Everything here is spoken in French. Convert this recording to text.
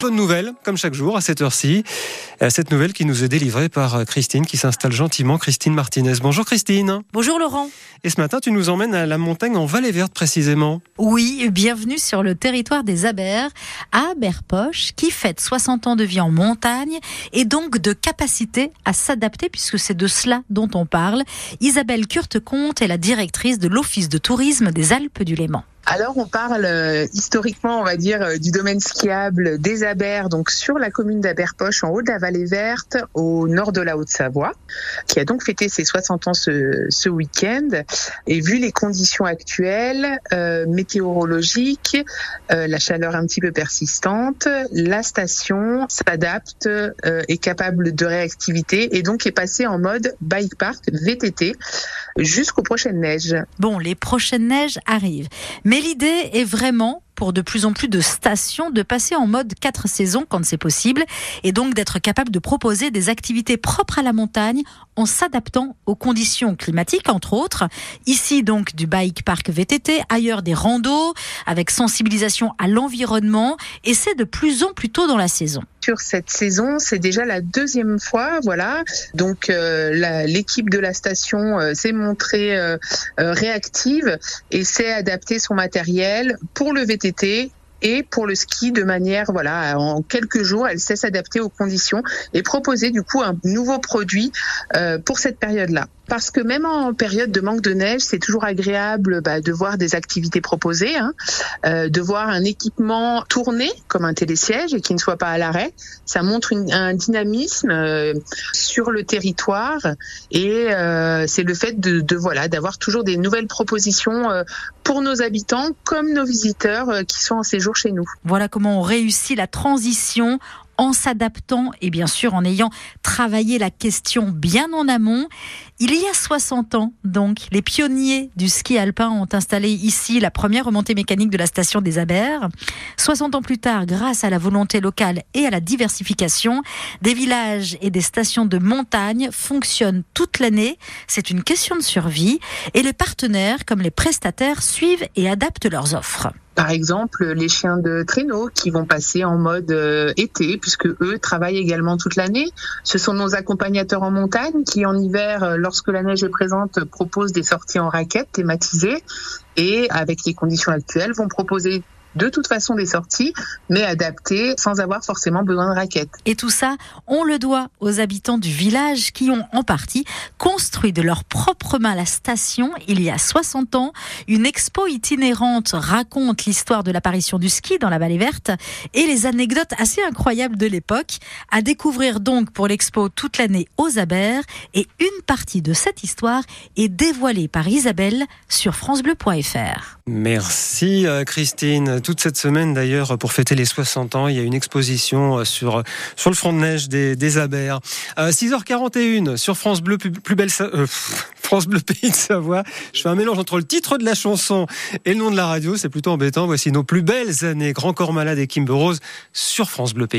Bonne nouvelle, comme chaque jour à cette heure-ci. Cette nouvelle qui nous est délivrée par euh, Christine qui s'installe gentiment, Christine Martinez. Bonjour Christine. Bonjour Laurent. Et ce matin, tu nous emmènes à la montagne en Vallée Verte précisément. Oui, bienvenue sur le territoire des Abers, à Aberpoche, qui fête 60 ans de vie en montagne et donc de capacité à s'adapter puisque c'est de cela dont on parle. Isabelle Curte-Comte est la directrice de l'Office de tourisme des Alpes du Léman. Alors on parle euh, historiquement, on va dire, euh, du domaine skiable des Abers, donc sur la commune d'Aberpoche, en haut de la vallée verte, au nord de la Haute-Savoie, qui a donc fêté ses 60 ans ce, ce week-end. Et vu les conditions actuelles, euh, météorologiques, euh, la chaleur un petit peu persistante, la station s'adapte, euh, est capable de réactivité et donc est passée en mode bike park VTT jusqu'aux prochaines neiges. Bon, les prochaines neiges arrivent. Mais l'idée est vraiment pour de plus en plus de stations de passer en mode quatre saisons quand c'est possible et donc d'être capable de proposer des activités propres à la montagne en s'adaptant aux conditions climatiques entre autres. Ici donc du bike park VTT, ailleurs des randos avec sensibilisation à l'environnement et c'est de plus en plus tôt dans la saison sur cette saison. C'est déjà la deuxième fois, voilà. Donc euh, l'équipe de la station euh, s'est montrée euh, réactive et s'est adapté son matériel pour le VTT et pour le ski de manière voilà en quelques jours elle sait s'adapter aux conditions et proposer du coup un nouveau produit euh, pour cette période là parce que même en période de manque de neige c'est toujours agréable bah, de voir des activités proposées hein, euh, de voir un équipement tourner comme un télésiège et qui ne soit pas à l'arrêt ça montre un dynamisme euh, sur le territoire et euh, c'est le fait de, voilà d'avoir toujours des nouvelles propositions pour nos habitants comme nos visiteurs qui sont en séjour chez nous. Voilà comment on réussit la transition en s'adaptant et bien sûr en ayant travaillé la question bien en amont. Il y a 60 ans, donc, les pionniers du ski alpin ont installé ici la première remontée mécanique de la station des Abers. 60 ans plus tard, grâce à la volonté locale et à la diversification, des villages et des stations de montagne fonctionnent toute l'année. C'est une question de survie et les partenaires, comme les prestataires, suivent et adaptent leurs offres par exemple les chiens de traîneau qui vont passer en mode euh, été puisque eux travaillent également toute l'année. Ce sont nos accompagnateurs en montagne qui en hiver, euh, lorsque la neige est présente, proposent des sorties en raquettes thématisées et avec les conditions actuelles vont proposer de toute façon des sorties, mais adaptées sans avoir forcément besoin de raquettes. Et tout ça, on le doit aux habitants du village qui ont en partie construit de leur propre main la station il y a 60 ans. Une expo itinérante raconte l'histoire de l'apparition du ski dans la vallée verte et les anecdotes assez incroyables de l'époque. À découvrir donc pour l'expo toute l'année aux Abers et une partie de cette histoire est dévoilée par Isabelle sur francebleu.fr. Merci euh, Christine toute cette semaine d'ailleurs pour fêter les 60 ans. Il y a une exposition euh, sur sur le front de neige des, des Abers. 6h41 euh, sur France Bleu, plus, plus belle euh, France Bleu Pays de Savoie. Je fais un mélange entre le titre de la chanson et le nom de la radio. C'est plutôt embêtant. Voici nos plus belles années. Grand Corps Malade et Kimber Rose sur France Bleu Pays.